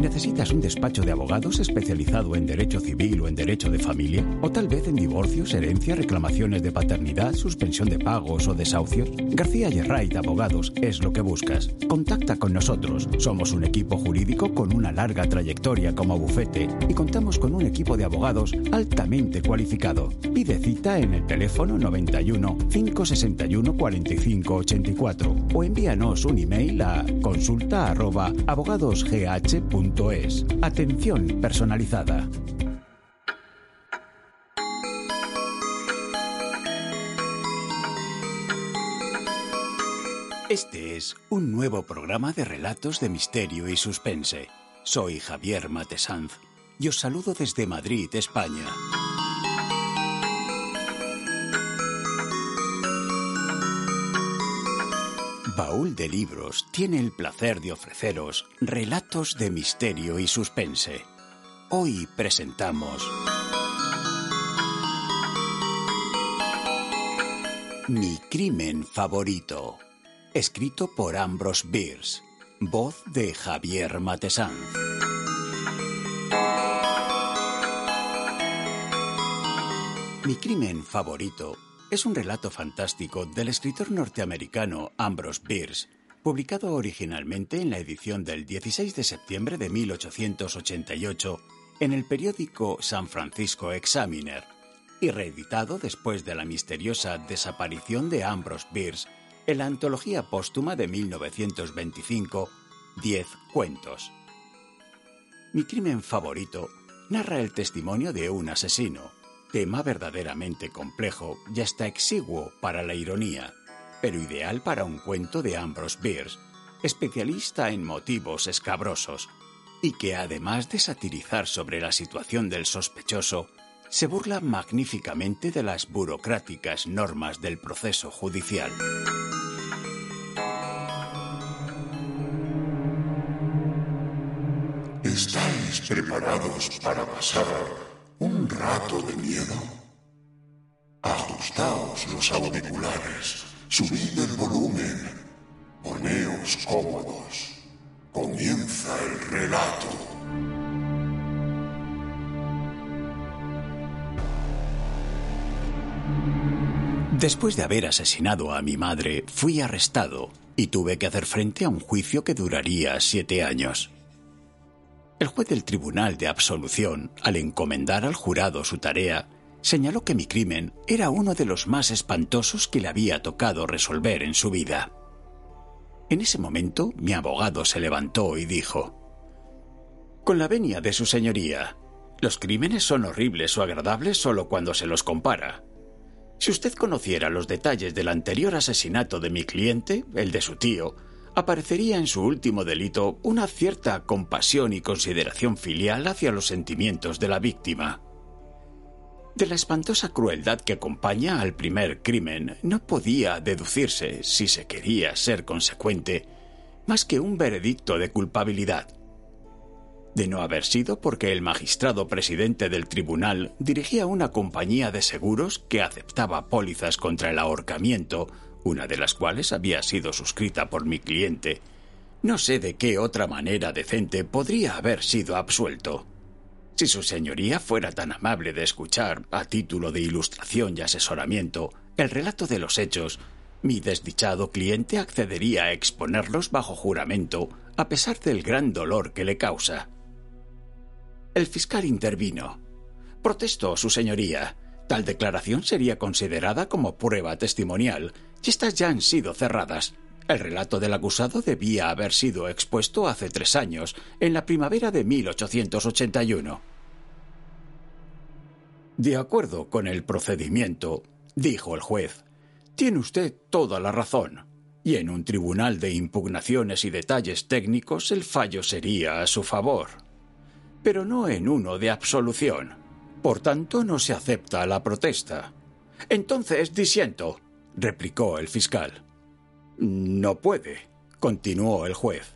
¿Necesitas un despacho de abogados especializado en derecho civil o en derecho de familia? ¿O tal vez en divorcios, herencia, reclamaciones de paternidad, suspensión de pagos o desahucios? García Yerrait Abogados es lo que buscas. Contacta con nosotros. Somos un equipo jurídico con una larga trayectoria como bufete y contamos con un equipo de abogados altamente cualificado. Pide cita en el teléfono 91 561 45 84 o envíanos un email a consulta arroba abogadosgh.com Atención personalizada. Este es un nuevo programa de relatos de misterio y suspense. Soy Javier Matesanz y os saludo desde Madrid, España. Baúl de Libros tiene el placer de ofreceros relatos de misterio y suspense. Hoy presentamos Mi crimen favorito, escrito por Ambrose Bierce, voz de Javier Matesanz. Mi crimen favorito es un relato fantástico del escritor norteamericano Ambrose Bierce, publicado originalmente en la edición del 16 de septiembre de 1888 en el periódico San Francisco Examiner y reeditado después de la misteriosa desaparición de Ambrose Bierce en la antología póstuma de 1925, Diez cuentos. Mi crimen favorito narra el testimonio de un asesino, tema verdaderamente complejo y hasta exiguo para la ironía, pero ideal para un cuento de Ambrose Bierce, especialista en motivos escabrosos, y que además de satirizar sobre la situación del sospechoso, se burla magníficamente de las burocráticas normas del proceso judicial. ¿Estáis preparados para pasar un rato de miedo. Ajustaos los auriculares, subid el volumen, poneos cómodos. Comienza el relato. Después de haber asesinado a mi madre, fui arrestado y tuve que hacer frente a un juicio que duraría siete años. El juez del Tribunal de Absolución, al encomendar al jurado su tarea, señaló que mi crimen era uno de los más espantosos que le había tocado resolver en su vida. En ese momento mi abogado se levantó y dijo, Con la venia de su señoría, los crímenes son horribles o agradables solo cuando se los compara. Si usted conociera los detalles del anterior asesinato de mi cliente, el de su tío, aparecería en su último delito una cierta compasión y consideración filial hacia los sentimientos de la víctima. De la espantosa crueldad que acompaña al primer crimen no podía deducirse, si se quería ser consecuente, más que un veredicto de culpabilidad. De no haber sido porque el magistrado presidente del tribunal dirigía una compañía de seguros que aceptaba pólizas contra el ahorcamiento una de las cuales había sido suscrita por mi cliente. No sé de qué otra manera decente podría haber sido absuelto. Si su señoría fuera tan amable de escuchar, a título de ilustración y asesoramiento, el relato de los hechos, mi desdichado cliente accedería a exponerlos bajo juramento, a pesar del gran dolor que le causa. El fiscal intervino. Protesto, su señoría. Tal declaración sería considerada como prueba testimonial estas ya han sido cerradas. El relato del acusado debía haber sido expuesto hace tres años, en la primavera de 1881. De acuerdo con el procedimiento, dijo el juez, tiene usted toda la razón. y en un tribunal de impugnaciones y detalles técnicos el fallo sería a su favor, pero no en uno de absolución. Por tanto, no se acepta la protesta. Entonces disiento, replicó el fiscal. No puede, continuó el juez.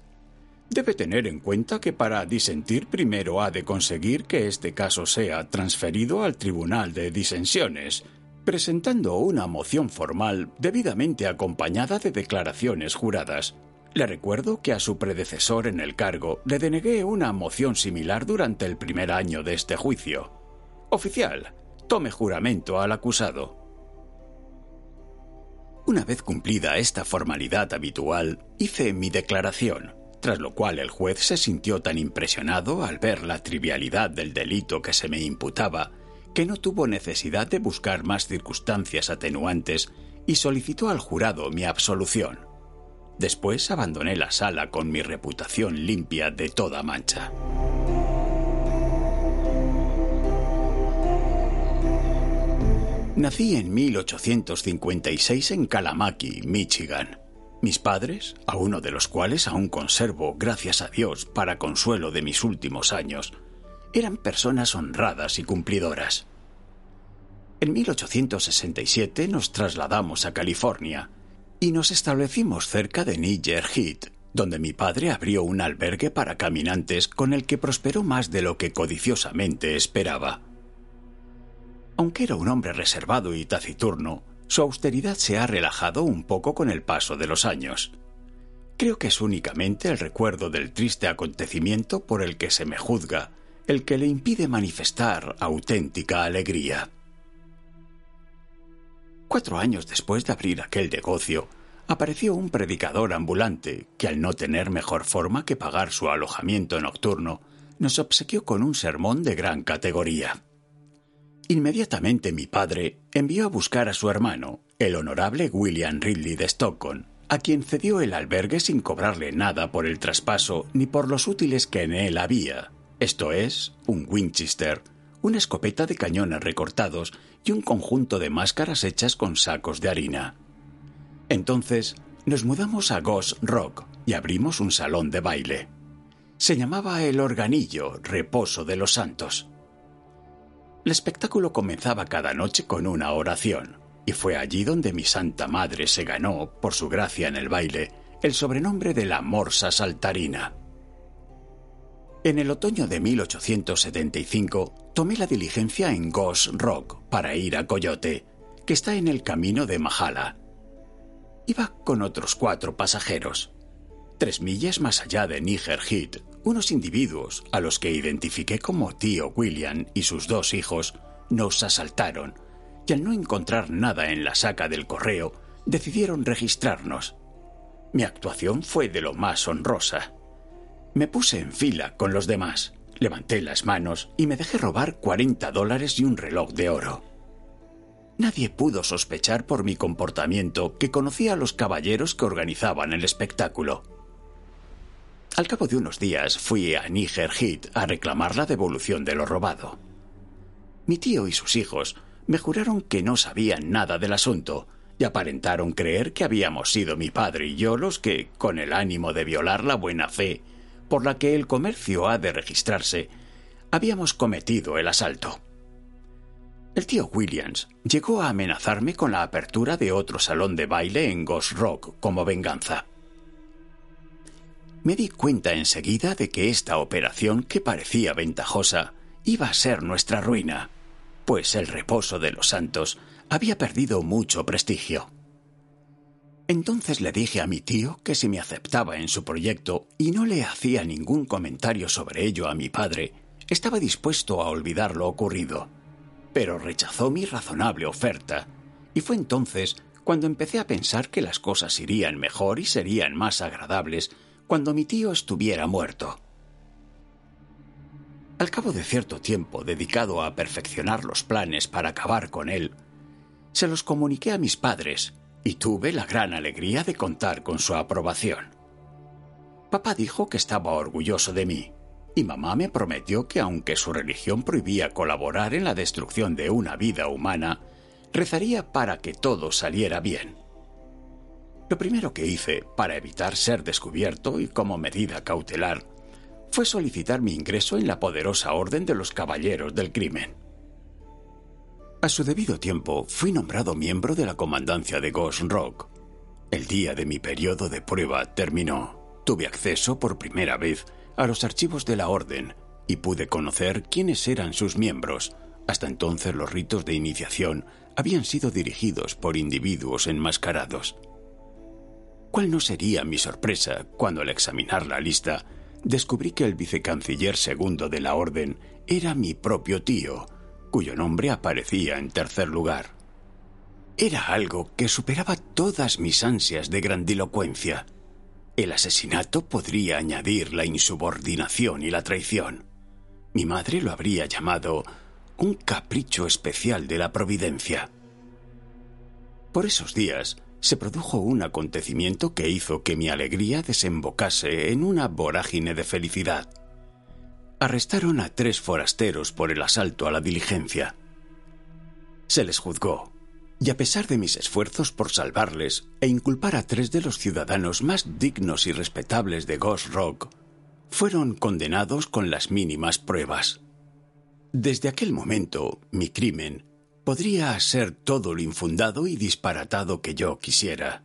Debe tener en cuenta que para disentir primero ha de conseguir que este caso sea transferido al Tribunal de Disensiones, presentando una moción formal debidamente acompañada de declaraciones juradas. Le recuerdo que a su predecesor en el cargo le denegué una moción similar durante el primer año de este juicio. Oficial, tome juramento al acusado. Una vez cumplida esta formalidad habitual, hice mi declaración, tras lo cual el juez se sintió tan impresionado al ver la trivialidad del delito que se me imputaba, que no tuvo necesidad de buscar más circunstancias atenuantes y solicitó al jurado mi absolución. Después abandoné la sala con mi reputación limpia de toda mancha. Nací en 1856 en Kalamaki, Michigan. Mis padres, a uno de los cuales aún conservo, gracias a Dios, para consuelo de mis últimos años, eran personas honradas y cumplidoras. En 1867 nos trasladamos a California y nos establecimos cerca de Niger Heat, donde mi padre abrió un albergue para caminantes con el que prosperó más de lo que codiciosamente esperaba. Aunque era un hombre reservado y taciturno, su austeridad se ha relajado un poco con el paso de los años. Creo que es únicamente el recuerdo del triste acontecimiento por el que se me juzga el que le impide manifestar auténtica alegría. Cuatro años después de abrir aquel negocio, apareció un predicador ambulante que al no tener mejor forma que pagar su alojamiento nocturno, nos obsequió con un sermón de gran categoría. Inmediatamente mi padre envió a buscar a su hermano, el honorable William Ridley de Stockton, a quien cedió el albergue sin cobrarle nada por el traspaso ni por los útiles que en él había, esto es, un Winchester, una escopeta de cañones recortados y un conjunto de máscaras hechas con sacos de harina. Entonces nos mudamos a Ghost Rock y abrimos un salón de baile. Se llamaba El Organillo, Reposo de los Santos. El espectáculo comenzaba cada noche con una oración, y fue allí donde mi Santa Madre se ganó, por su gracia en el baile, el sobrenombre de la Morsa Saltarina. En el otoño de 1875 tomé la diligencia en Ghost Rock para ir a Coyote, que está en el camino de Mahala. Iba con otros cuatro pasajeros. Tres millas más allá de Niger Heat, unos individuos, a los que identifiqué como tío William y sus dos hijos, nos asaltaron y al no encontrar nada en la saca del correo, decidieron registrarnos. Mi actuación fue de lo más honrosa. Me puse en fila con los demás, levanté las manos y me dejé robar 40 dólares y un reloj de oro. Nadie pudo sospechar por mi comportamiento que conocía a los caballeros que organizaban el espectáculo. Al cabo de unos días fui a Niger Heat a reclamar la devolución de lo robado. Mi tío y sus hijos me juraron que no sabían nada del asunto y aparentaron creer que habíamos sido mi padre y yo los que, con el ánimo de violar la buena fe por la que el comercio ha de registrarse, habíamos cometido el asalto. El tío Williams llegó a amenazarme con la apertura de otro salón de baile en Ghost Rock como venganza me di cuenta enseguida de que esta operación, que parecía ventajosa, iba a ser nuestra ruina, pues el reposo de los santos había perdido mucho prestigio. Entonces le dije a mi tío que si me aceptaba en su proyecto y no le hacía ningún comentario sobre ello a mi padre, estaba dispuesto a olvidar lo ocurrido. Pero rechazó mi razonable oferta, y fue entonces cuando empecé a pensar que las cosas irían mejor y serían más agradables cuando mi tío estuviera muerto. Al cabo de cierto tiempo dedicado a perfeccionar los planes para acabar con él, se los comuniqué a mis padres y tuve la gran alegría de contar con su aprobación. Papá dijo que estaba orgulloso de mí y mamá me prometió que aunque su religión prohibía colaborar en la destrucción de una vida humana, rezaría para que todo saliera bien. Lo primero que hice, para evitar ser descubierto y como medida cautelar, fue solicitar mi ingreso en la poderosa Orden de los Caballeros del Crimen. A su debido tiempo, fui nombrado miembro de la comandancia de Ghost Rock. El día de mi periodo de prueba terminó. Tuve acceso por primera vez a los archivos de la Orden y pude conocer quiénes eran sus miembros. Hasta entonces los ritos de iniciación habían sido dirigidos por individuos enmascarados. ¿Cuál no sería mi sorpresa cuando al examinar la lista descubrí que el vicecanciller segundo de la Orden era mi propio tío, cuyo nombre aparecía en tercer lugar? Era algo que superaba todas mis ansias de grandilocuencia. El asesinato podría añadir la insubordinación y la traición. Mi madre lo habría llamado un capricho especial de la providencia. Por esos días se produjo un acontecimiento que hizo que mi alegría desembocase en una vorágine de felicidad. Arrestaron a tres forasteros por el asalto a la diligencia. Se les juzgó, y a pesar de mis esfuerzos por salvarles e inculpar a tres de los ciudadanos más dignos y respetables de Ghost Rock, fueron condenados con las mínimas pruebas. Desde aquel momento, mi crimen podría ser todo lo infundado y disparatado que yo quisiera.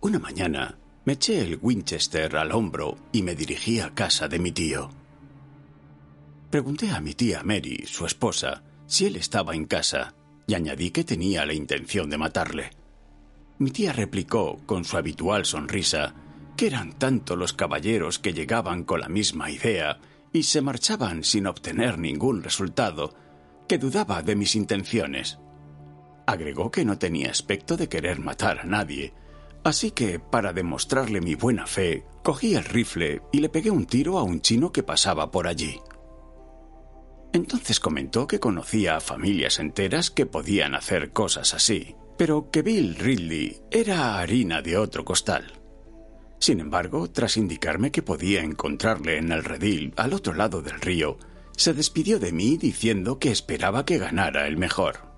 Una mañana me eché el Winchester al hombro y me dirigí a casa de mi tío. Pregunté a mi tía Mary, su esposa, si él estaba en casa y añadí que tenía la intención de matarle. Mi tía replicó con su habitual sonrisa que eran tanto los caballeros que llegaban con la misma idea y se marchaban sin obtener ningún resultado, que dudaba de mis intenciones. Agregó que no tenía aspecto de querer matar a nadie, así que, para demostrarle mi buena fe, cogí el rifle y le pegué un tiro a un chino que pasaba por allí. Entonces comentó que conocía a familias enteras que podían hacer cosas así, pero que Bill Ridley era harina de otro costal. Sin embargo, tras indicarme que podía encontrarle en el redil al otro lado del río, se despidió de mí diciendo que esperaba que ganara el mejor.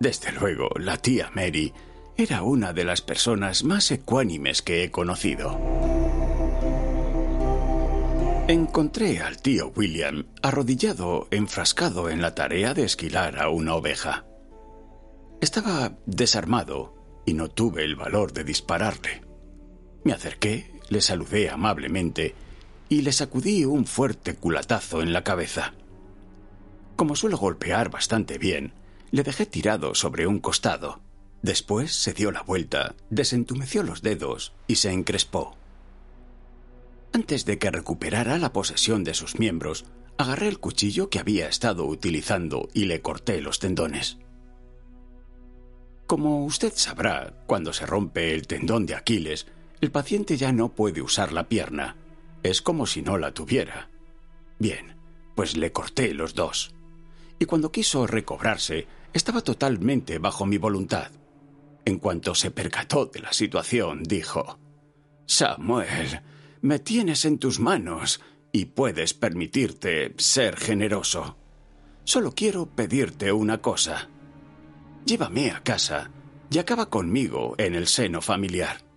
Desde luego, la tía Mary era una de las personas más ecuánimes que he conocido. Encontré al tío William arrodillado, enfrascado en la tarea de esquilar a una oveja. Estaba desarmado y no tuve el valor de dispararle. Me acerqué, le saludé amablemente y le sacudí un fuerte culatazo en la cabeza. Como suelo golpear bastante bien, le dejé tirado sobre un costado. Después se dio la vuelta, desentumeció los dedos y se encrespó. Antes de que recuperara la posesión de sus miembros, agarré el cuchillo que había estado utilizando y le corté los tendones. Como usted sabrá, cuando se rompe el tendón de Aquiles, el paciente ya no puede usar la pierna. Es como si no la tuviera. Bien, pues le corté los dos. Y cuando quiso recobrarse, estaba totalmente bajo mi voluntad. En cuanto se percató de la situación, dijo, Samuel, me tienes en tus manos y puedes permitirte ser generoso. Solo quiero pedirte una cosa. Llévame a casa y acaba conmigo en el seno familiar.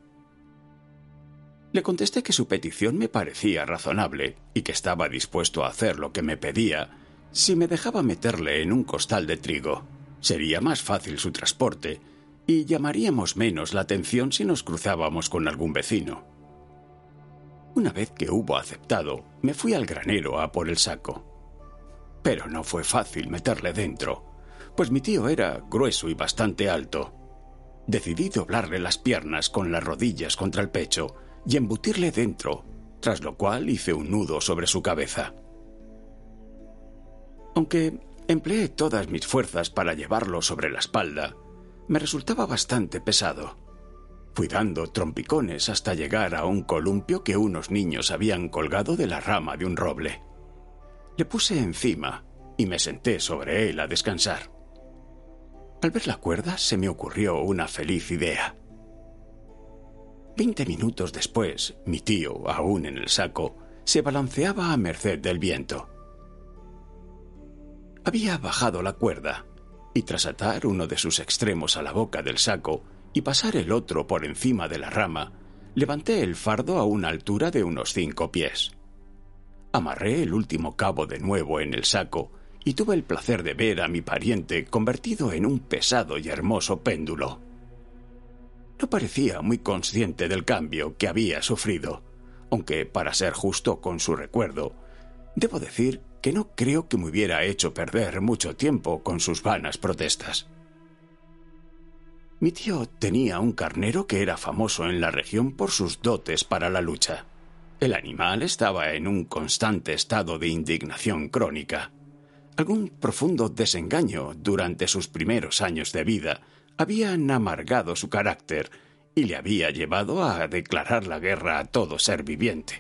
Le contesté que su petición me parecía razonable y que estaba dispuesto a hacer lo que me pedía si me dejaba meterle en un costal de trigo. Sería más fácil su transporte y llamaríamos menos la atención si nos cruzábamos con algún vecino. Una vez que hubo aceptado, me fui al granero a por el saco. Pero no fue fácil meterle dentro, pues mi tío era grueso y bastante alto. Decidí doblarle las piernas con las rodillas contra el pecho y embutirle dentro, tras lo cual hice un nudo sobre su cabeza. Aunque empleé todas mis fuerzas para llevarlo sobre la espalda, me resultaba bastante pesado. Fui dando trompicones hasta llegar a un columpio que unos niños habían colgado de la rama de un roble. Le puse encima y me senté sobre él a descansar. Al ver la cuerda se me ocurrió una feliz idea. Veinte minutos después, mi tío, aún en el saco, se balanceaba a merced del viento. Había bajado la cuerda y tras atar uno de sus extremos a la boca del saco, y pasar el otro por encima de la rama, levanté el fardo a una altura de unos cinco pies. Amarré el último cabo de nuevo en el saco y tuve el placer de ver a mi pariente convertido en un pesado y hermoso péndulo. No parecía muy consciente del cambio que había sufrido, aunque, para ser justo con su recuerdo, debo decir que no creo que me hubiera hecho perder mucho tiempo con sus vanas protestas. Mi tío tenía un carnero que era famoso en la región por sus dotes para la lucha. El animal estaba en un constante estado de indignación crónica. Algún profundo desengaño durante sus primeros años de vida habían amargado su carácter y le había llevado a declarar la guerra a todo ser viviente.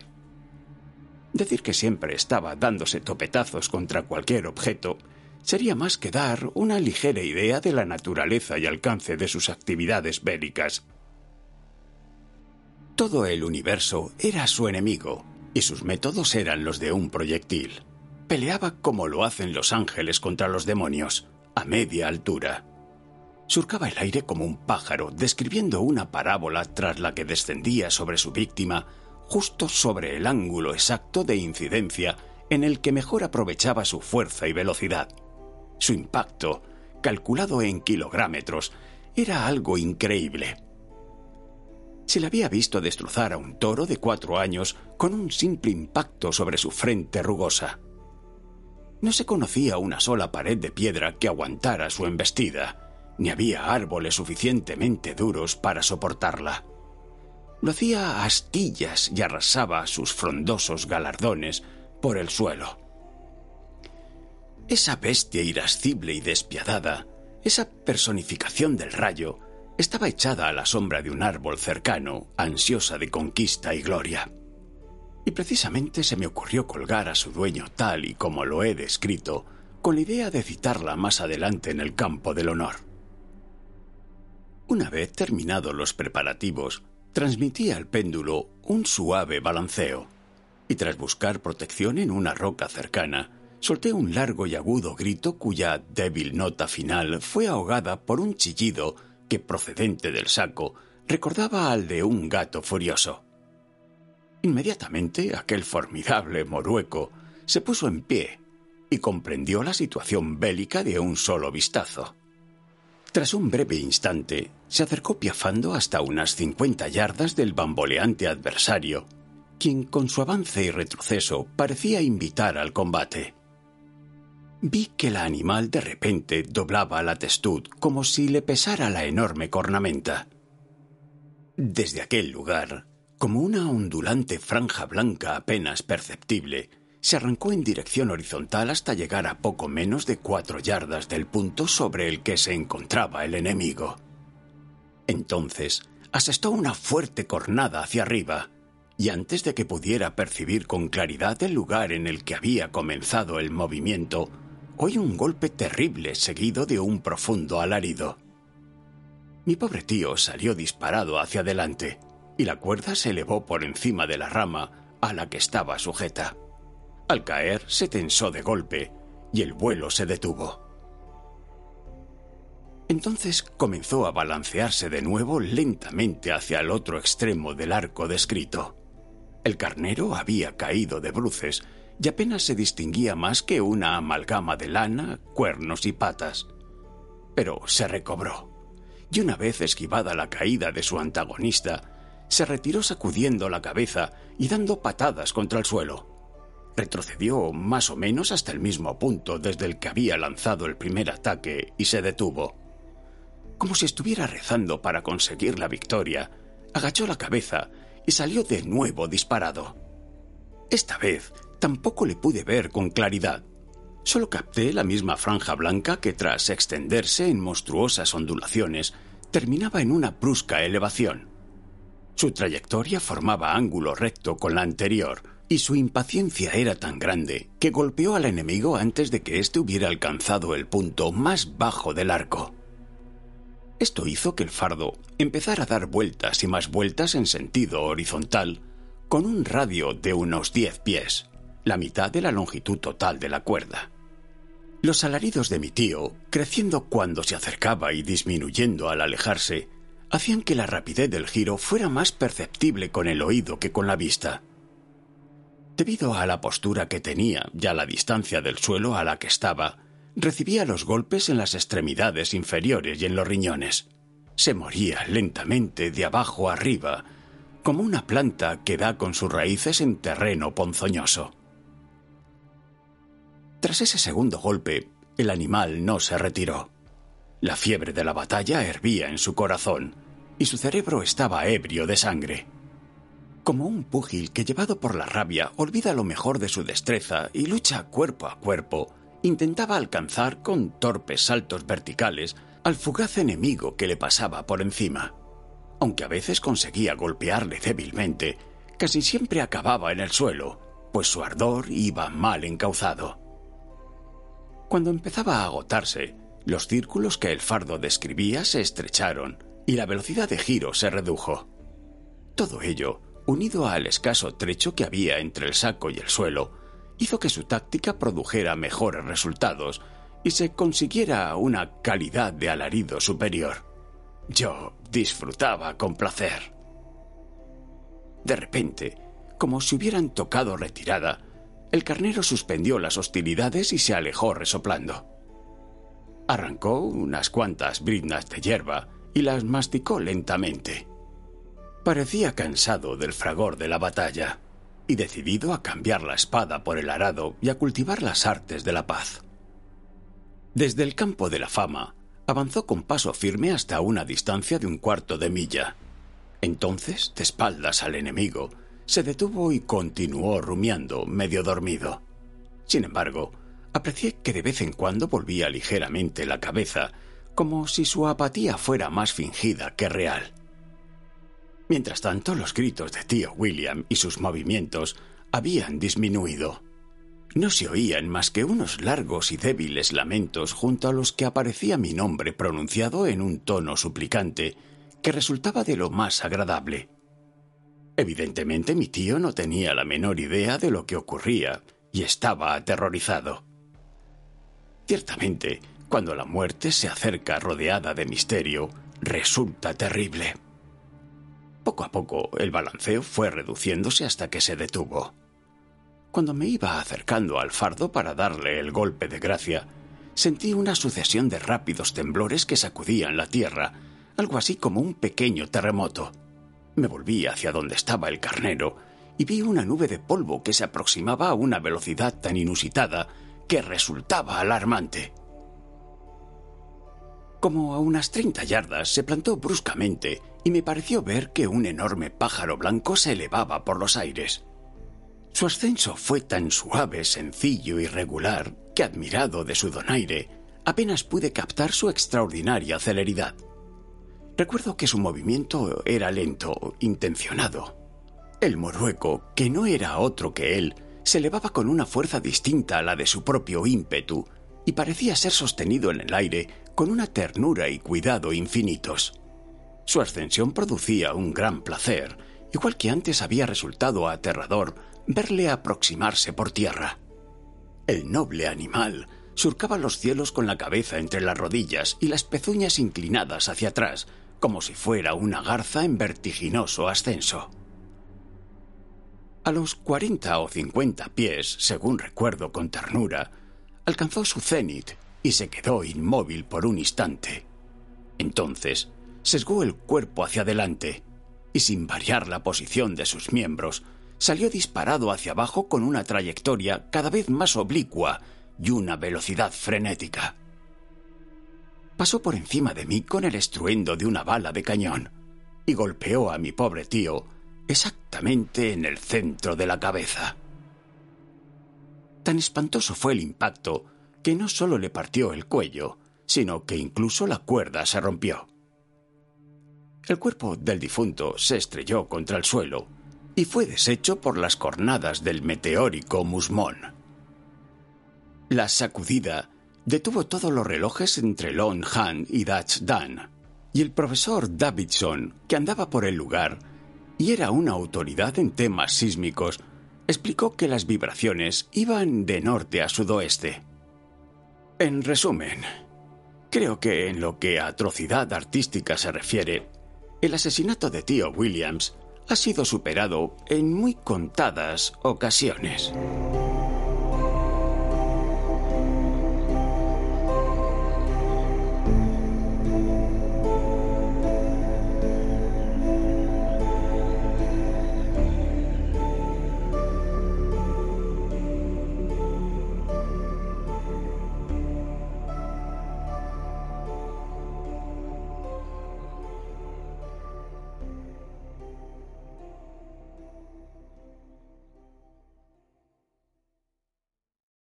Decir que siempre estaba dándose topetazos contra cualquier objeto sería más que dar una ligera idea de la naturaleza y alcance de sus actividades bélicas. Todo el universo era su enemigo, y sus métodos eran los de un proyectil. Peleaba como lo hacen los ángeles contra los demonios, a media altura. Surcaba el aire como un pájaro, describiendo una parábola tras la que descendía sobre su víctima, justo sobre el ángulo exacto de incidencia en el que mejor aprovechaba su fuerza y velocidad. Su impacto, calculado en kilográmetros, era algo increíble. Se le había visto destrozar a un toro de cuatro años con un simple impacto sobre su frente rugosa. No se conocía una sola pared de piedra que aguantara su embestida, ni había árboles suficientemente duros para soportarla. Lo hacía a astillas y arrasaba sus frondosos galardones por el suelo. Esa bestia irascible y despiadada, esa personificación del rayo, estaba echada a la sombra de un árbol cercano, ansiosa de conquista y gloria. Y precisamente se me ocurrió colgar a su dueño tal y como lo he descrito, con la idea de citarla más adelante en el campo del honor. Una vez terminados los preparativos, transmití al péndulo un suave balanceo, y tras buscar protección en una roca cercana, solté un largo y agudo grito cuya débil nota final fue ahogada por un chillido que, procedente del saco, recordaba al de un gato furioso. Inmediatamente aquel formidable morueco se puso en pie y comprendió la situación bélica de un solo vistazo. Tras un breve instante, se acercó piafando hasta unas cincuenta yardas del bamboleante adversario, quien con su avance y retroceso parecía invitar al combate vi que el animal de repente doblaba la testud como si le pesara la enorme cornamenta. Desde aquel lugar, como una ondulante franja blanca apenas perceptible, se arrancó en dirección horizontal hasta llegar a poco menos de cuatro yardas del punto sobre el que se encontraba el enemigo. Entonces, asestó una fuerte cornada hacia arriba, y antes de que pudiera percibir con claridad el lugar en el que había comenzado el movimiento, oí un golpe terrible seguido de un profundo alarido. Mi pobre tío salió disparado hacia adelante y la cuerda se elevó por encima de la rama a la que estaba sujeta. Al caer se tensó de golpe y el vuelo se detuvo. Entonces comenzó a balancearse de nuevo lentamente hacia el otro extremo del arco descrito. El carnero había caído de bruces y apenas se distinguía más que una amalgama de lana, cuernos y patas. Pero se recobró, y una vez esquivada la caída de su antagonista, se retiró sacudiendo la cabeza y dando patadas contra el suelo. Retrocedió más o menos hasta el mismo punto desde el que había lanzado el primer ataque y se detuvo. Como si estuviera rezando para conseguir la victoria, agachó la cabeza y salió de nuevo disparado. Esta vez tampoco le pude ver con claridad. Solo capté la misma franja blanca que tras extenderse en monstruosas ondulaciones terminaba en una brusca elevación. Su trayectoria formaba ángulo recto con la anterior, y su impaciencia era tan grande que golpeó al enemigo antes de que éste hubiera alcanzado el punto más bajo del arco. Esto hizo que el fardo empezara a dar vueltas y más vueltas en sentido horizontal, con un radio de unos diez pies la mitad de la longitud total de la cuerda. Los alaridos de mi tío, creciendo cuando se acercaba y disminuyendo al alejarse, hacían que la rapidez del giro fuera más perceptible con el oído que con la vista. Debido a la postura que tenía y a la distancia del suelo a la que estaba, recibía los golpes en las extremidades inferiores y en los riñones. Se moría lentamente de abajo arriba, como una planta que da con sus raíces en terreno ponzoñoso. Tras ese segundo golpe, el animal no se retiró. La fiebre de la batalla hervía en su corazón y su cerebro estaba ebrio de sangre. Como un púgil que llevado por la rabia olvida lo mejor de su destreza y lucha cuerpo a cuerpo, intentaba alcanzar con torpes saltos verticales al fugaz enemigo que le pasaba por encima. Aunque a veces conseguía golpearle débilmente, casi siempre acababa en el suelo, pues su ardor iba mal encauzado. Cuando empezaba a agotarse, los círculos que el fardo describía se estrecharon y la velocidad de giro se redujo. Todo ello unido al escaso trecho que había entre el saco y el suelo, hizo que su táctica produjera mejores resultados y se consiguiera una calidad de alarido superior. Yo disfrutaba con placer. De repente, como si hubieran tocado retirada, el carnero suspendió las hostilidades y se alejó resoplando. Arrancó unas cuantas briznas de hierba y las masticó lentamente. Parecía cansado del fragor de la batalla y decidido a cambiar la espada por el arado y a cultivar las artes de la paz. Desde el campo de la fama, avanzó con paso firme hasta una distancia de un cuarto de milla. Entonces, de espaldas al enemigo, se detuvo y continuó rumiando, medio dormido. Sin embargo, aprecié que de vez en cuando volvía ligeramente la cabeza, como si su apatía fuera más fingida que real. Mientras tanto, los gritos de tío William y sus movimientos habían disminuido. No se oían más que unos largos y débiles lamentos junto a los que aparecía mi nombre pronunciado en un tono suplicante que resultaba de lo más agradable. Evidentemente mi tío no tenía la menor idea de lo que ocurría y estaba aterrorizado. Ciertamente, cuando la muerte se acerca rodeada de misterio, resulta terrible. Poco a poco el balanceo fue reduciéndose hasta que se detuvo. Cuando me iba acercando al fardo para darle el golpe de gracia, sentí una sucesión de rápidos temblores que sacudían la tierra, algo así como un pequeño terremoto. Me volví hacia donde estaba el carnero y vi una nube de polvo que se aproximaba a una velocidad tan inusitada que resultaba alarmante. Como a unas treinta yardas se plantó bruscamente y me pareció ver que un enorme pájaro blanco se elevaba por los aires. Su ascenso fue tan suave, sencillo y regular que, admirado de su donaire, apenas pude captar su extraordinaria celeridad. Recuerdo que su movimiento era lento, intencionado. El morueco, que no era otro que él, se elevaba con una fuerza distinta a la de su propio ímpetu y parecía ser sostenido en el aire con una ternura y cuidado infinitos. Su ascensión producía un gran placer, igual que antes había resultado aterrador verle aproximarse por tierra. El noble animal surcaba los cielos con la cabeza entre las rodillas y las pezuñas inclinadas hacia atrás, como si fuera una garza en vertiginoso ascenso. A los cuarenta o cincuenta pies, según recuerdo con ternura, alcanzó su cenit y se quedó inmóvil por un instante. Entonces sesgó el cuerpo hacia adelante y sin variar la posición de sus miembros, salió disparado hacia abajo con una trayectoria cada vez más oblicua y una velocidad frenética. Pasó por encima de mí con el estruendo de una bala de cañón y golpeó a mi pobre tío exactamente en el centro de la cabeza. Tan espantoso fue el impacto que no solo le partió el cuello, sino que incluso la cuerda se rompió. El cuerpo del difunto se estrelló contra el suelo y fue deshecho por las cornadas del meteórico musmón. La sacudida detuvo todos los relojes entre Lone Han y Dutch Dan, y el profesor Davidson, que andaba por el lugar y era una autoridad en temas sísmicos, explicó que las vibraciones iban de norte a sudoeste. En resumen, creo que en lo que a atrocidad artística se refiere, El asesinato de tío Williams ha sido superado en muy contadas ocasiones.